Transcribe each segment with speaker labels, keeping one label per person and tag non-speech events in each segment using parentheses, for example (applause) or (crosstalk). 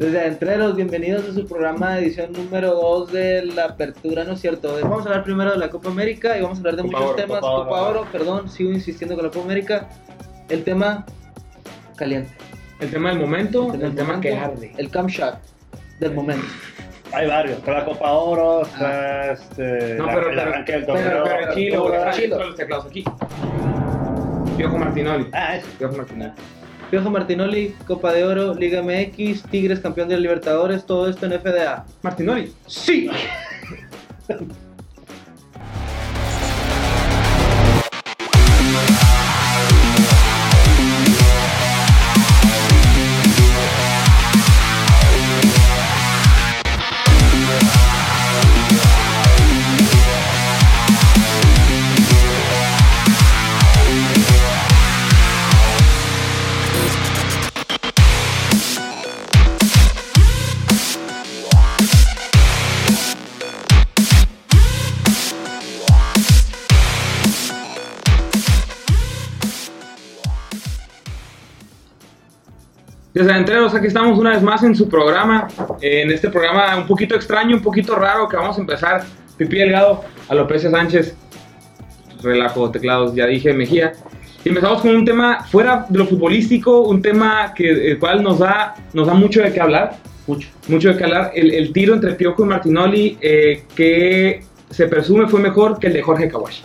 Speaker 1: Desde Adentreros, bienvenidos a su programa de edición número 2 de la apertura, ¿no es cierto? Vamos a hablar primero de la Copa América y vamos a hablar de
Speaker 2: Copa
Speaker 1: muchos
Speaker 2: Oro,
Speaker 1: temas.
Speaker 2: Copa
Speaker 1: Copa,
Speaker 2: Oro.
Speaker 1: Oro, perdón, sigo insistiendo con la Copa América. El tema caliente.
Speaker 2: El tema del momento, el, tema que
Speaker 1: momento,
Speaker 2: arde.
Speaker 1: El camp shot del momento.
Speaker 3: Hay varios, está la Copa Oro, está este,
Speaker 2: No,
Speaker 3: la-
Speaker 2: pero-
Speaker 3: el
Speaker 2: pero-
Speaker 3: arranque del
Speaker 2: Pero,
Speaker 3: torneo.
Speaker 2: pero Chile. están los teclados aquí. Piojo Martinoli.
Speaker 3: Ah, eso.
Speaker 2: Piojo Martinoli.
Speaker 1: Piojo Martinoli, Copa de Oro, Liga MX, Tigres campeón de Libertadores, todo esto en FDA.
Speaker 2: Martinoli.
Speaker 1: ¡Sí! (laughs)
Speaker 2: Desde Adentreros, aquí estamos una vez más en su programa. En este programa un poquito extraño, un poquito raro, que vamos a empezar. Pipi Delgado, Alopecia Sánchez, relajo, teclados, ya dije, Mejía. Y empezamos con un tema fuera de lo futbolístico, un tema que el cual nos da, nos da mucho de qué hablar.
Speaker 1: Mucho.
Speaker 2: Mucho de qué hablar. El, el tiro entre Piojo y Martinoli, eh, que se presume fue mejor que el de Jorge Kawashi.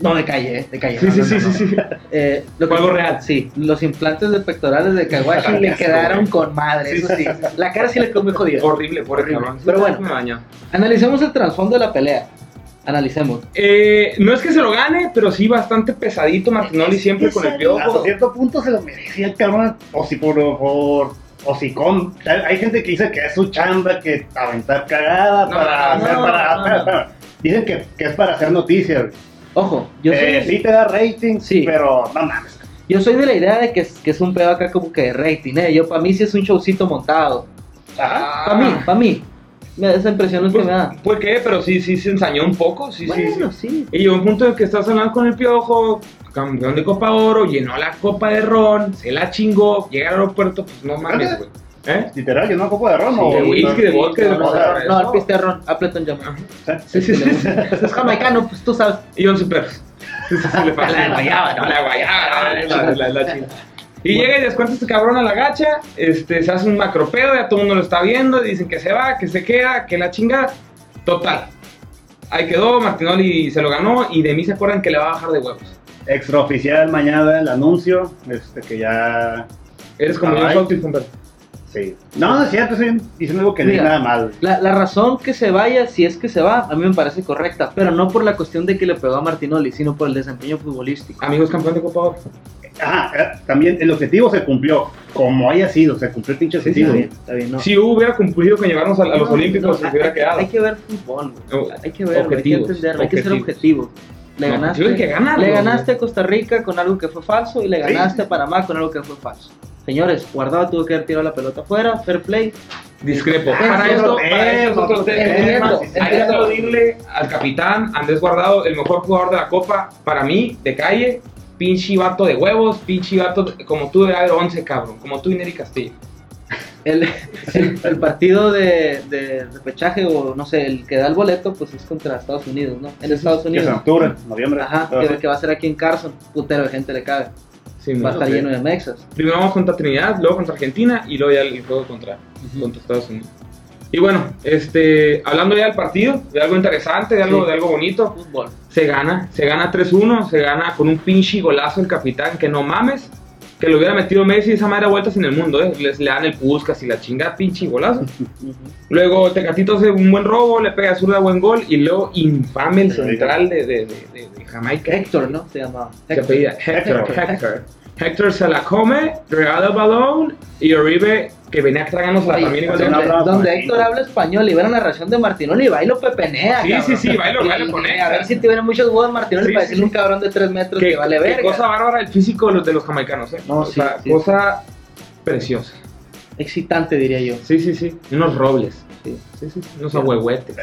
Speaker 1: No, de calle, ¿eh? De calle.
Speaker 2: Sí,
Speaker 1: No,
Speaker 2: sí,
Speaker 1: no,
Speaker 2: sí,
Speaker 1: no,
Speaker 2: sí, sí.
Speaker 1: Eh, lo
Speaker 2: Fue algo real.
Speaker 1: Sí, los implantes de pectorales de Kawashi le quedaron con madre, eso sí. La cara sí le quedó muy jodida.
Speaker 2: Horrible, pobre
Speaker 1: Horrible.
Speaker 2: cabrón.
Speaker 1: Pero bueno. Analicemos el trasfondo de la pelea. Analicemos.
Speaker 2: Eh, no es que se lo gane, pero sí bastante pesadito Martinoli siempre con el
Speaker 3: Hasta
Speaker 2: piojo.
Speaker 3: cierto punto se lo merecía el cabrón, o si por, por o si con, hay gente que dice que es su chamba, que aventar cagada
Speaker 2: No,
Speaker 3: para
Speaker 2: no,
Speaker 3: hacer,
Speaker 1: no,
Speaker 3: para, dicen que, que es para hacer noticias.
Speaker 1: Ojo, yo soy,
Speaker 3: Eh, sí te da rating,
Speaker 1: Sí.
Speaker 3: pero no mames.
Speaker 1: yo soy de la idea de que es, que es un pedo acá como que de rating, ¿eh? Yo, para mí sí es un showcito montado.
Speaker 3: Ajá.
Speaker 1: Para mí, para mí. Me- Esa impresión es que
Speaker 2: Pues,
Speaker 1: me da.
Speaker 2: ¿Por qué? Pero sí, sí se ensañó un poco. Sí, sí,
Speaker 1: Bueno,
Speaker 2: sí.
Speaker 1: sí.
Speaker 2: Y llegó un punto en que estás hablando con el piojo, campeón de Copa Oro, llenó la copa de ron, se la chingó, llega al aeropuerto, pues no mames, güey. ¿Eh?
Speaker 3: Literal, yo no copo de ron
Speaker 2: Sí,
Speaker 3: o
Speaker 2: de whisky, de vodka, de
Speaker 1: No, no,
Speaker 2: vodka.
Speaker 1: no, el pisterrón, Appleton Jam. Sí, sí, sí. Es jamaicano, pues tú sabes.
Speaker 2: Y 11 perros. Sí, sí, sí, le (laughs) pasa.
Speaker 1: La de guayaba, ¿no?
Speaker 2: La de guayaba, la, la, la chingada. Y llega y descuenta este cabrón a la gacha, este, se hace un macropedo, ya todo el mundo lo está viendo, y dicen que se va, que se queda, que la chingada. Total. Ahí quedó, Martinoli se lo ganó, y de mí se acuerdan que le va a bajar de huevos.
Speaker 3: Extraoficial mañana el anuncio, este que ya
Speaker 2: Eres como yo.
Speaker 3: Sí. No, no es cierto, estoy diciendo algo que no es
Speaker 1: Mira.
Speaker 3: nada mal.
Speaker 1: La, la razón que se vaya, si es que se va, a mí me parece correcta, pero no por la cuestión de que le pegó a Martinoli, sino por el desempeño futbolístico.
Speaker 2: Amigos campeón de Copa Oro.
Speaker 3: Ajá, eh, también el objetivo se cumplió, como haya sido, se cumplió el pinche
Speaker 1: Sí,
Speaker 3: objetivo.
Speaker 1: está bien, está bien, no.
Speaker 2: Si hubiera cumplido con llevarnos a, a los
Speaker 1: No,
Speaker 2: Olímpicos,
Speaker 1: no,
Speaker 2: se hubiera
Speaker 1: hay
Speaker 2: quedado.
Speaker 1: hay que ver fútbol, hay que ver, hay que entenderlo, hay que ser
Speaker 2: objetivos.
Speaker 1: objetivo. Le
Speaker 2: No,
Speaker 1: ganaste,
Speaker 2: tienen que ganarlo,
Speaker 1: le ganaste a Costa Rica con algo que fue falso y le
Speaker 3: Sí.
Speaker 1: ganaste a Panamá con algo que fue falso. Señores, Guardado tuvo que haber tirado la pelota afuera, fair play.
Speaker 2: Discrepo. Para esto, para esto es otro tema. Hay que aplaudirle al capitán Andrés Guardado, el mejor jugador de la Copa, para mí, de calle. Pinche vato de huevos, pinche vato de- como tú de haber 11, cabrón. Como tú y Neri Castillo.
Speaker 1: El, el- el partido de, de repechaje o no sé, el que da el boleto, pues es contra Estados Unidos, ¿no? En Estados
Speaker 3: Que es en
Speaker 1: Unidos.
Speaker 3: octubre, noviembre.
Speaker 1: Ajá, que, que va a ser aquí en Carson, putero de gente le cabe.
Speaker 2: Sí,
Speaker 1: Va a estar lleno de mexas.
Speaker 2: Primero vamos contra Trinidad, luego contra Argentina y luego ya el juego contra, contra Estados Unidos. Y bueno, este, hablando ya del partido, de algo interesante, de algo,
Speaker 1: Sí.
Speaker 2: de algo bonito,
Speaker 1: Fútbol.
Speaker 2: se gana, se gana 3-1, se gana con un pinche golazo el capitán, que no mames, que lo hubiera metido Messi esa madre vueltas en el mundo, ¿eh? Les le dan el Puskas y la chingada, pinche golazo. (laughs) Luego Tecatito hace un buen robo, le pega a zurda buen gol y luego infame el central de, de, de, Jamaica.
Speaker 1: Héctor, ¿no? Se llamaba.
Speaker 2: Se
Speaker 1: Héctor.
Speaker 2: Hector,
Speaker 3: Héctor.
Speaker 2: Héctor se la come, regala el balón y Oribe, que venía tragándose también igual
Speaker 1: donde, donde
Speaker 3: Martín.
Speaker 1: Héctor habla español y ve la narración de Martinoli y va y lo pepenea.
Speaker 2: Sí,
Speaker 1: cabrón.
Speaker 2: sí, sí, bailo,
Speaker 1: Y-
Speaker 2: bailo con
Speaker 1: y
Speaker 2: él.
Speaker 1: A ver si tuviera muchos huevos Martinoli
Speaker 2: Sí,
Speaker 1: para
Speaker 2: sí,
Speaker 1: decirle
Speaker 2: sí.
Speaker 1: un cabrón de 3 metros que vale
Speaker 2: qué
Speaker 1: verga.
Speaker 2: cosa bárbara el físico de los, de los jamaicanos, ¿eh?
Speaker 1: No,
Speaker 2: o
Speaker 1: sí,
Speaker 2: sea,
Speaker 1: sí.
Speaker 2: cosa preciosa.
Speaker 1: Excitante, diría yo.
Speaker 2: Sí, sí, sí. Unos robles.
Speaker 1: Sí.
Speaker 2: Sí, sí, unos ahuehuetes.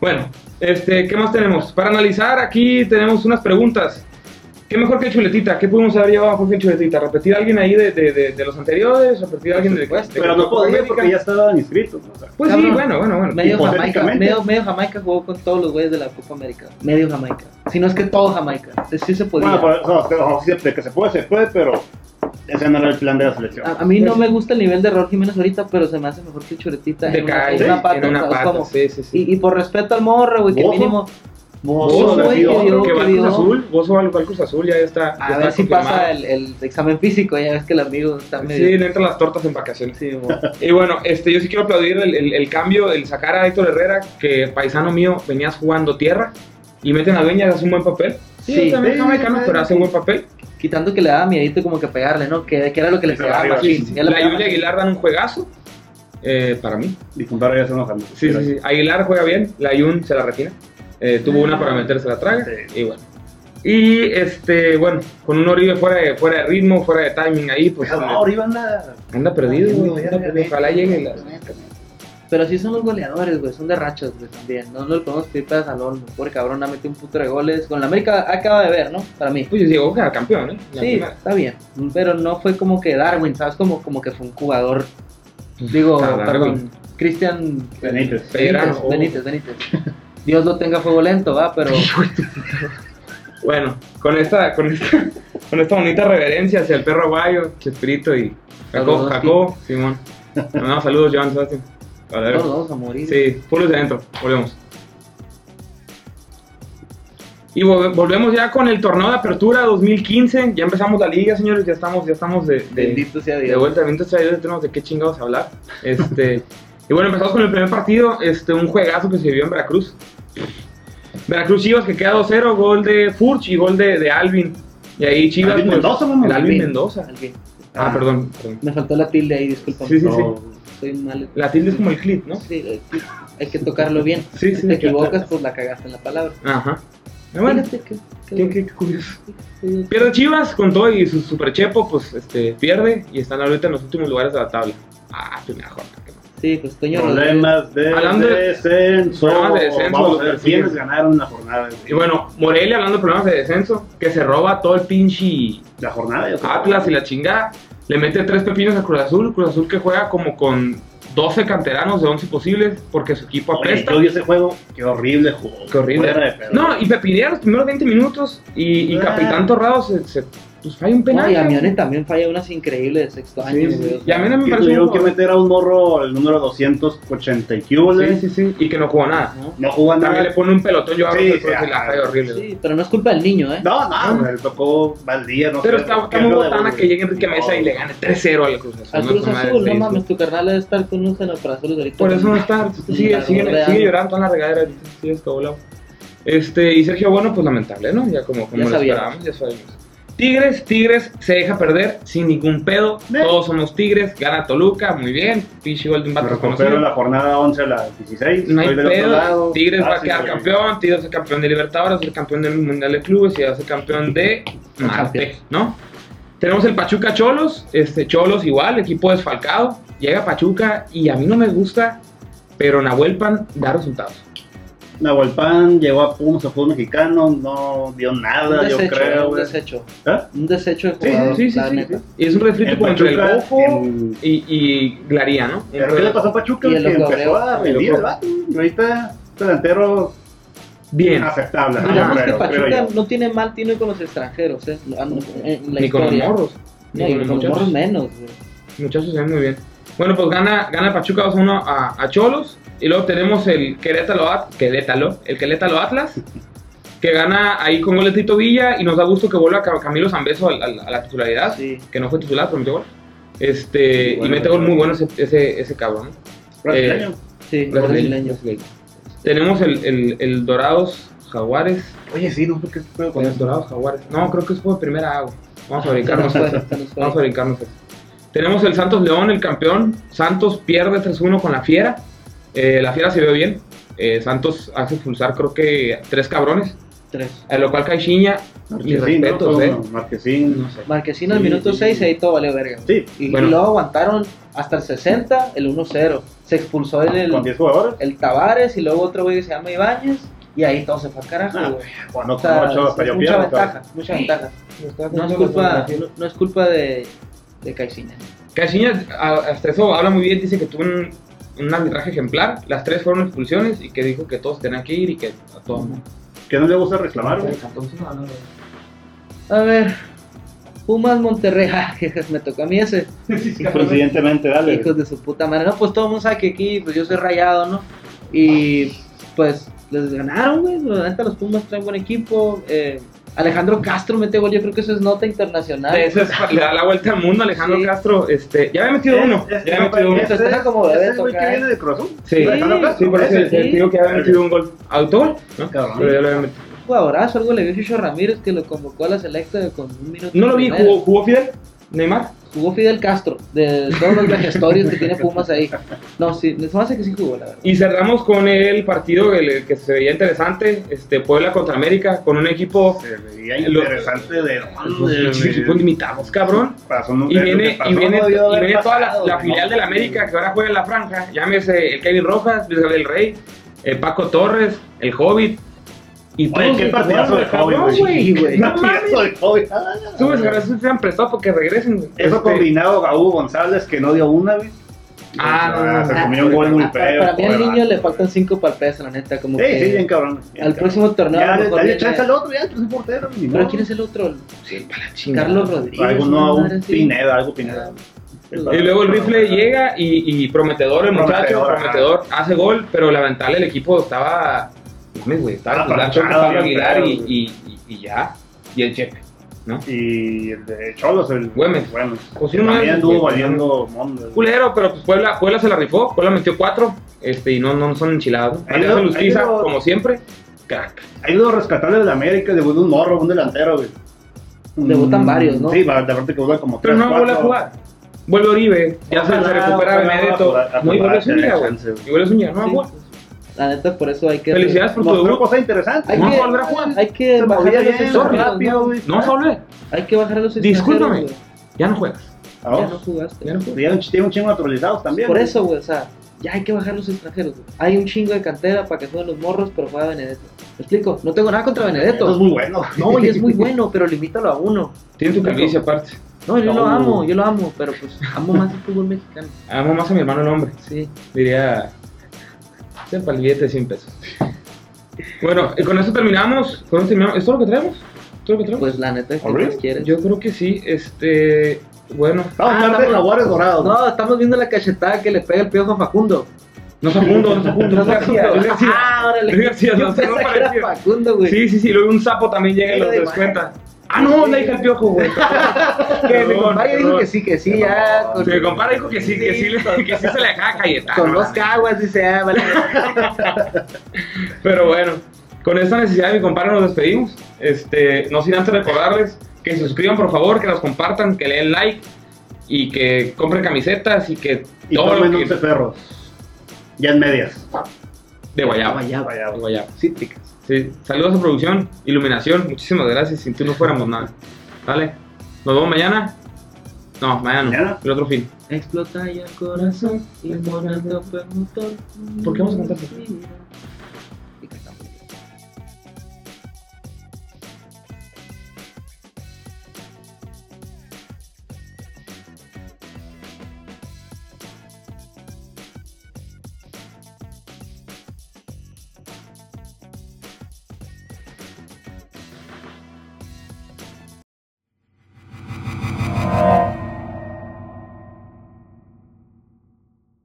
Speaker 2: Bueno, este, ¿qué más tenemos? Para analizar aquí tenemos unas preguntas ¿Qué mejor que el chuletita? ¿Qué pudimos haber llevado mejor que el chuletita? ¿Repetir a alguien ahí de, de, de, de los anteriores? ¿Repetir a alguien de, de
Speaker 3: Pero no podía porque ya estaban inscritos. o sea.
Speaker 2: Pues sí, bueno, bueno, bueno.
Speaker 1: Medio Jamaica, medio, medio Jamaica jugó con todos los güeyes de la Copa América. Medio Jamaica. Si no es que todo Jamaica. Sí, sí se podía.
Speaker 3: Bueno, no, sí, de que se puede, se puede, pero ese no era el plan de la selección.
Speaker 1: a, a mí no me gusta el nivel de Raúl Jiménez ahorita, pero se me hace mejor que Churetita
Speaker 2: De
Speaker 1: en una, en una pata.
Speaker 2: en una
Speaker 1: ¿sabes
Speaker 2: pata,
Speaker 1: cómo?
Speaker 2: sí, sí, sí.
Speaker 1: Y, y por respeto al morro, güey, que mínimo.
Speaker 3: Bozo,
Speaker 1: Bozo, güey,
Speaker 3: Sergio,
Speaker 1: que dio,
Speaker 2: que va al Cruz
Speaker 1: dio.
Speaker 2: Azul, vos va al Cruz Azul, ya está. ya
Speaker 1: A
Speaker 2: está
Speaker 1: ver si
Speaker 2: confirmado.
Speaker 1: pasa el, el examen físico, ya ves que el amigo está
Speaker 2: Sí,
Speaker 1: medio.
Speaker 2: le entran las tortas en vacaciones.
Speaker 1: Sí.
Speaker 2: Y bueno, este, yo sí quiero aplaudir el, el- el cambio, el sacar a Héctor Herrera, que paisano mío, venías jugando tierra, y meten a Dueña, hace un buen papel. Sí,
Speaker 1: Sí.
Speaker 2: también es
Speaker 3: Sí, sí,
Speaker 2: pero hace
Speaker 3: sí.
Speaker 2: buen papel.
Speaker 1: Quitando que le daba miedito como que pegarle, ¿no? Que, que era lo que le
Speaker 3: Sí,
Speaker 1: pegaba
Speaker 3: arriba,
Speaker 1: machín.
Speaker 3: sí, sí.
Speaker 1: Ya
Speaker 2: La
Speaker 1: machín.
Speaker 2: Aguilar dan un juegazo, eh, para mí.
Speaker 3: Y ya se enojan.
Speaker 2: Sí, sí, sí. Aguilar juega bien, la Yun se la retina. Eh, tuvo una para meterse la traga,
Speaker 3: Sí.
Speaker 2: y bueno. Y este, bueno, con un Oribe fuera de, fuera de ritmo, fuera de timing ahí, pues
Speaker 3: Pues no, Oribe anda.
Speaker 2: anda perdido, güey. Ojalá llegue la...
Speaker 1: Pero sí son los goleadores, güey, son de rachas, güey, también. No, no le podemos pedir pedas al olmo. Pobre cabrón, ha metido un puto de goles. Con la América acaba de ver, ¿no? Para mí.
Speaker 2: Pues llegó a campeón, ¿eh? La
Speaker 1: Sí,
Speaker 2: primera.
Speaker 1: está bien. Pero no fue como que Darwin, ¿sabes? Como, como que fue un jugador. Digo, perdón. Cristian
Speaker 3: Benítez.
Speaker 2: Oh.
Speaker 1: Benítez, Benítez. Dios lo tenga a fuego lento, va, pero. (laughs)
Speaker 2: Bueno, con esta, con esta, (laughs) con esta bonita reverencia hacia el perro aguayo, Chespirito y Jacob, Jacob, Simón. Mandamos saludos, Joan Sebastián.
Speaker 1: Todos vamos a morir.
Speaker 2: Sí, puros de adentro, volvemos. Y vol- volvemos ya con el torneo de apertura 2015. Ya empezamos la liga, señores. Ya estamos, ya estamos de, de,
Speaker 1: Bendito sea
Speaker 2: de
Speaker 1: Dios.
Speaker 2: vuelta. Bendito sea Dios, tenemos de qué chingados hablar. Este, (laughs) y bueno, empezamos con el primer partido. Este, un juegazo que se vivió en Veracruz. Veracruz Chivas que queda 2-0, gol de Furch y gol de, de Alvin. Y ahí Chivas.
Speaker 3: Alvin
Speaker 2: pues,
Speaker 3: Mendoza, mamá.
Speaker 2: el Alvin
Speaker 1: Alvin.
Speaker 2: Mendoza.
Speaker 1: Alguien.
Speaker 2: Ah, perdón. perdón.
Speaker 1: Me faltó la tilde ahí, disculpa.
Speaker 2: Sí, sí,
Speaker 3: No,
Speaker 1: Soy mal.
Speaker 2: La tilde es como el clip, ¿no?
Speaker 1: Sí, eh, sí, hay que tocarlo bien. (laughs)
Speaker 2: Sí,
Speaker 1: si
Speaker 2: sí.
Speaker 1: te equivocas, pues la cagaste en la palabra.
Speaker 2: Ajá. Bueno,
Speaker 1: Fíjate que- que-
Speaker 2: qué, qué- qué curioso. Pierde Chivas con todo y su super chepo, pues este, pierde y están ahorita en los últimos lugares de la tabla. Ah, primera jornada.
Speaker 1: Sí, pues Toño Rodríguez.
Speaker 3: Problemas de
Speaker 2: Hablando
Speaker 3: descenso.
Speaker 2: problemas de descenso,
Speaker 3: Vamos
Speaker 2: los
Speaker 3: a ver
Speaker 2: persiguen.
Speaker 3: quiénes ganaron la jornada.
Speaker 2: Y bueno, Morelia hablando de problemas de descenso, que se roba todo el pinche
Speaker 3: La jornada
Speaker 2: Atlas y la chingada. Le mete tres pepinos a Cruz Azul. Cruz Azul que juega como con 12 canteranos de 11 posibles porque su equipo
Speaker 3: Oye,
Speaker 2: apesta.
Speaker 3: yo vi ese juego, qué horrible juego.
Speaker 2: Qué horrible. No, y pepinea los primeros 20 minutos y, y
Speaker 3: Ah.
Speaker 2: Capitán Torrado se, se- pues falla un
Speaker 1: No,
Speaker 2: penal.
Speaker 1: y
Speaker 2: cabrón.
Speaker 1: Amione también falla unas increíbles de sexto año,
Speaker 2: Sí, sí. Y a mí no me
Speaker 3: que
Speaker 2: parece un
Speaker 3: tuvieron que meter a un morro el número 280 y
Speaker 2: Sí, sí, sí. Y que no jugó nada.
Speaker 1: ¿no?
Speaker 3: No jugó nada.
Speaker 2: También le pone un pelotón yo abro
Speaker 3: Sí,
Speaker 2: el
Speaker 3: sí,
Speaker 2: profe y la falla horrible.
Speaker 1: Sí, pero no es culpa del niño, ¿eh?
Speaker 3: No, no, le tocó Valdía, no
Speaker 2: Pero
Speaker 3: sé. por
Speaker 2: está muy
Speaker 3: de-
Speaker 2: botana que llegue Enrique Mesa y
Speaker 3: No.
Speaker 2: le gane 3-0 al Cruz Azul.
Speaker 1: Al
Speaker 2: ¿no?
Speaker 1: Cruz Azul, no mames, tu carnal debe estar con unos enoprazoles ahorita.
Speaker 2: Por eso no está, sigue, sigue, llorando en la regadera, ahorita, sigue escabulado. Este, y Sergio Bueno, pues lamentable, ¿no? Ya como, como
Speaker 1: Ya
Speaker 2: lo
Speaker 1: sabíamos.
Speaker 2: esperábamos, ya sabemos. Tigres, Tigres se deja perder sin ningún pedo.
Speaker 3: ¿Eh?
Speaker 2: Todos somos Tigres, gana Toluca, muy bien. Pinche gol de un vato conocido.
Speaker 3: en la jornada 11 a la 16.
Speaker 2: No hay
Speaker 3: estoy del otro
Speaker 2: pedo.
Speaker 3: lado.
Speaker 2: Tigres va a quedar campeón. Tigres a ser campeón de Libertadores, va a ser campeón del Mundial de Clubes y va a ser campeón de Marte. ¿no? Tenemos el Pachuca Cholos. Este Cholos igual, equipo desfalcado. Llega Pachuca y a mí no me gusta, pero Nahuel Pan da resultados.
Speaker 3: Nahuelpan llegó a Pumas, a fútbol mexicano, no dio nada, yo creo,
Speaker 1: un desecho.
Speaker 3: ¿Eh?
Speaker 1: Un desecho de jugador,
Speaker 2: Sí, sí,
Speaker 1: la
Speaker 2: sí.
Speaker 1: neta.
Speaker 2: sí. Y es un refrito entre el
Speaker 3: Pachuca,
Speaker 2: Bofo
Speaker 3: en-
Speaker 2: y, y Glaría, ¿no?
Speaker 3: ¿Pero qué le pasó a Pachuca?
Speaker 1: Y
Speaker 3: Que
Speaker 1: el Ojo
Speaker 3: empezó a
Speaker 1: Abreu.
Speaker 3: rendir,
Speaker 2: El
Speaker 3: ¿verdad? Y ahorita delantero
Speaker 2: Bien.
Speaker 3: aceptable,
Speaker 1: que Pachuca no tiene mal tino con los extranjeros, ¿eh? En la
Speaker 2: Ni con los morros.
Speaker 1: No,
Speaker 2: Ni con los
Speaker 1: morros menos, güey.
Speaker 2: Muchachos se ven muy bien. Bueno, pues gana, gana Pachuca 2-1 a, a Cholos. Y luego tenemos el Querétalo, At- Querétalo, el Querétalo Atlas. Que gana ahí con gol de Tito Villa. Y nos da gusto que vuelva Ca- Camilo Zambeso al- al- a, la titularidad.
Speaker 1: Sí.
Speaker 2: Que no fue titular, pero metió gol. Este,
Speaker 3: Bueno,
Speaker 2: y mete gol muy bueno ese, ese, ese cabrón. ¿no?
Speaker 3: Brasileño.
Speaker 1: Sí,
Speaker 2: Brasileño. Tenemos el, el, el Dorados Jaguares.
Speaker 3: Oye, sí, no sé qué pedo
Speaker 2: Con
Speaker 3: eso.
Speaker 2: Dorados Jaguares. No, creo que es fue de primera agua. Vamos a brincarnos
Speaker 1: nos (laughs) fue.
Speaker 2: Vamos a brincarnos esa. Tenemos el Santos León, el campeón. Santos pierde 3-1 con la Fiera. Eh, la Fiera se ve bien. Eh, Santos hace expulsar, creo que tres cabrones.
Speaker 1: Tres.
Speaker 2: A lo cual Caixinha, mis
Speaker 3: Marquesín, ¿no?
Speaker 2: respetos, eh.
Speaker 3: Marquesín.
Speaker 2: No sé.
Speaker 1: Marquesín al
Speaker 3: Sí,
Speaker 1: minuto
Speaker 3: sí,
Speaker 1: 6
Speaker 3: sí.
Speaker 1: ahí todo valió verga.
Speaker 3: Sí,
Speaker 1: Y, y
Speaker 2: Bueno.
Speaker 1: luego aguantaron hasta el 60 el 1-0. Se expulsó el,
Speaker 3: con
Speaker 1: el,
Speaker 3: 10 jugadores.
Speaker 1: el Tavares y luego otro güey que se llama Ibáñez. y ahí todo se fue al carajo,
Speaker 3: Ah. Cuando
Speaker 1: O sea,
Speaker 3: con yo
Speaker 1: mucha
Speaker 3: pierdo.
Speaker 1: ventaja, mucha ventaja. No es culpa, no es culpa de, de Caixinha.
Speaker 2: Caixinha, hasta eso habla muy bien, dice que tuvo un, un arbitraje ejemplar, las tres fueron expulsiones y que dijo que todos tenían que ir y que a todos.
Speaker 3: Que no le gusta reclamar, güey.
Speaker 1: A ver, Pumas Monterrey, (laughs) ah, me tocó a mí ese.
Speaker 3: Presidentemente, dale.
Speaker 1: Hijos de su puta madre. No, pues todo el mundo sabe que aquí, pues yo soy rayado, ¿no? Y pues les ganaron, güey. La neta, los Pumas traen buen equipo. Eh, Alejandro Castro mete gol, yo creo que eso es nota internacional.
Speaker 2: Ese es- le da la vuelta al mundo Alejandro
Speaker 1: Sí.
Speaker 2: Castro. Este, ya había metido uno.
Speaker 3: Es-
Speaker 2: Ya había metido uno.
Speaker 1: Ese está como
Speaker 3: ese
Speaker 1: Bebeto,
Speaker 3: güey que viene
Speaker 1: ¿eh?
Speaker 3: de Cruz Azul.
Speaker 2: Sí,
Speaker 3: Alejandro Castro,
Speaker 2: sí, por eso te digo que había metido un gol. ¿Autogol? ¿no?
Speaker 3: Cabrón.
Speaker 2: Pero ya lo había metido.
Speaker 1: Jugadorazo, algo le vio Chicho Ramírez que lo convocó a la selecta con un minuto.
Speaker 2: No lo vi, jugó, jugó Fidel, Neymar.
Speaker 1: Jugó Fidel Castro, de todos los vejestorios que tiene Pumas ahí. No, sí, me hace que sí jugó, la verdad.
Speaker 2: Y cerramos con el partido el que se veía interesante, este Puebla contra América, con un equipo
Speaker 3: Se veía
Speaker 2: Lo-
Speaker 3: interesante de
Speaker 2: pues,
Speaker 3: dónde.
Speaker 2: equipos limitados, cabrón. Y
Speaker 3: lo
Speaker 2: viene, y viene, y viene toda la, la filial del América que ahora juega en la franja. Llámese el Kevin Rojas, Luis Gabriel Rey, el Paco Torres, el Hobbit. Y
Speaker 3: Oye, qué partidazo de
Speaker 2: cabrón,
Speaker 3: güey.
Speaker 2: güey.
Speaker 3: No,
Speaker 2: No mames.
Speaker 3: partidazo de
Speaker 2: Subes, gracias, se han prestado porque regresen. güey.
Speaker 3: Eso
Speaker 2: Este,
Speaker 3: combinado a Hugo González que no dio una, güey.
Speaker 2: Ah, no, no,
Speaker 3: se
Speaker 2: no.
Speaker 3: comió un gol muy
Speaker 1: para,
Speaker 3: feo.
Speaker 1: para mí al niño le faltan 5 para el peso, la neta. Como
Speaker 3: Sí,
Speaker 1: que
Speaker 3: sí, bien cabrón. bien
Speaker 1: al
Speaker 3: cabrón.
Speaker 1: próximo torneo.
Speaker 3: Ya, dale chance al otro, ya, es un portero. ni
Speaker 1: Pero. ¿quién es el otro?
Speaker 2: Sí, para la chingada.
Speaker 1: Carlos Rodríguez.
Speaker 3: Algo
Speaker 1: una
Speaker 3: no,
Speaker 1: madre
Speaker 3: un. Pineda, algo Pineda.
Speaker 2: Y luego el rifle llega y, y prometedor el muchacho,
Speaker 3: Prometedor,
Speaker 2: prometedor, hace gol, pero lamentable el equipo estaba. Mames, güey, estaba
Speaker 3: Estaba
Speaker 2: Nacho,
Speaker 3: planchado,
Speaker 2: Pablo Aguilar y, y, y- y ya. Y el Chepe, ¿no?
Speaker 3: Y el de Cholos, el
Speaker 2: Güemes.
Speaker 3: Güemes.
Speaker 2: Pues no,
Speaker 3: también anduvo valiendo mundo.
Speaker 2: Culero, pero pues Puebla, Puebla se la rifó, Puebla metió cuatro, este, y no, no son enchilados.
Speaker 3: lo-
Speaker 2: Lustiza, como siempre, crack.
Speaker 3: Hay dos rescatables de la América, debutó un morro, un delantero, güey.
Speaker 1: Debutan
Speaker 3: Mm,
Speaker 1: varios, ¿no?
Speaker 3: Sí, de repente que dudan como
Speaker 2: Pero
Speaker 3: tres,
Speaker 2: no vuelve a jugar. Vuelve Oribe, ya se,
Speaker 3: Ojalá,
Speaker 2: se recupera Benedetto. No, y vuelve
Speaker 3: ojalá,
Speaker 2: Zúñiga, güey. Y vuelve Zúñiga, no va a jugar.
Speaker 1: Pues, La neta, por eso hay que.
Speaker 2: Felicidades por tu
Speaker 3: Mostró
Speaker 2: debut.
Speaker 3: cosas interesantes.
Speaker 1: Hay
Speaker 2: No
Speaker 1: que,
Speaker 2: vas a volver a jugar.
Speaker 1: hay que bajar los
Speaker 3: bien,
Speaker 1: extranjeros,
Speaker 3: rápido,
Speaker 1: ¿no?
Speaker 3: güey.
Speaker 2: No vas a volver.
Speaker 1: Hay que bajar a los
Speaker 2: Discúlpame. Ya no juegas.
Speaker 3: Ah.
Speaker 1: Ya no jugaste.
Speaker 2: Ya no juegas.
Speaker 3: Tiene un, tiene un chingo naturalizados también.
Speaker 1: Por
Speaker 3: güey.
Speaker 1: eso, güey, o sea, ya hay que bajar los extranjeros. güey. Hay un chingo de cantera para que jueguen los morros, pero juega Benedetto. ¿Me explico? No tengo nada contra
Speaker 3: es
Speaker 1: Benedetto.
Speaker 3: muy bueno.
Speaker 1: No, y es muy (laughs) bueno, pero limítalo a uno.
Speaker 2: Tiene tu calvicie aparte.
Speaker 1: No, yo lo amo, yo lo amo, pero pues amo más el fútbol mexicano.
Speaker 2: Amo más a mi hermano el hombre.
Speaker 1: Sí.
Speaker 2: Diría. Sepa el billete de 100 pesos. Bueno, y con eso terminamos. Con eso terminamos. ¿Es todo lo que traemos? ¿Todo lo que traemos?
Speaker 1: Pues la neta, ¿qué más quieres?
Speaker 2: Yo creo que sí. Este. Bueno.
Speaker 3: Vamos a hablar de
Speaker 1: estamos-
Speaker 3: jaguares dorados.
Speaker 1: No, estamos viendo la cachetada que le pega el piojo a Facundo.
Speaker 2: No es Facundo, no es Facundo.
Speaker 1: No
Speaker 2: Es García.
Speaker 1: Ah, órale.
Speaker 2: Es García, no no parecía.
Speaker 1: Facundo, güey.
Speaker 2: Sí, sí, sí. Luego un sapo también llega y los
Speaker 1: de
Speaker 2: descuenta. Ah, no, la hija del piojo, güey. (laughs)
Speaker 1: Que mi compadre dijo
Speaker 2: perdón.
Speaker 1: que sí, que sí, ya. Con,
Speaker 2: mi compadre dijo que sí, que sí, que sí se le dejaba Cayetano.
Speaker 1: con dos caguas, dice, ah, vale. (laughs)
Speaker 2: Pero bueno, con esta necesidad de mi compadre nos despedimos. Este, no sin antes recordarles que se suscriban por favor, que nos compartan, que le den like y que compren camisetas y que
Speaker 3: Y
Speaker 2: todo lo
Speaker 3: tomen
Speaker 2: que
Speaker 3: 11 perros. Ya en medias.
Speaker 2: de guayaba.
Speaker 1: Guayaba.
Speaker 3: Guayaba.
Speaker 2: De guayaba.
Speaker 1: Cítricas.
Speaker 2: Sí, saludos a producción, iluminación, muchísimas gracias. Sin tú no fuéramos nada. Vale, nos vemos mañana. No, mañana el otro fin.
Speaker 1: Explota ya el corazón y motor.
Speaker 2: ¿Por qué vamos a cantar?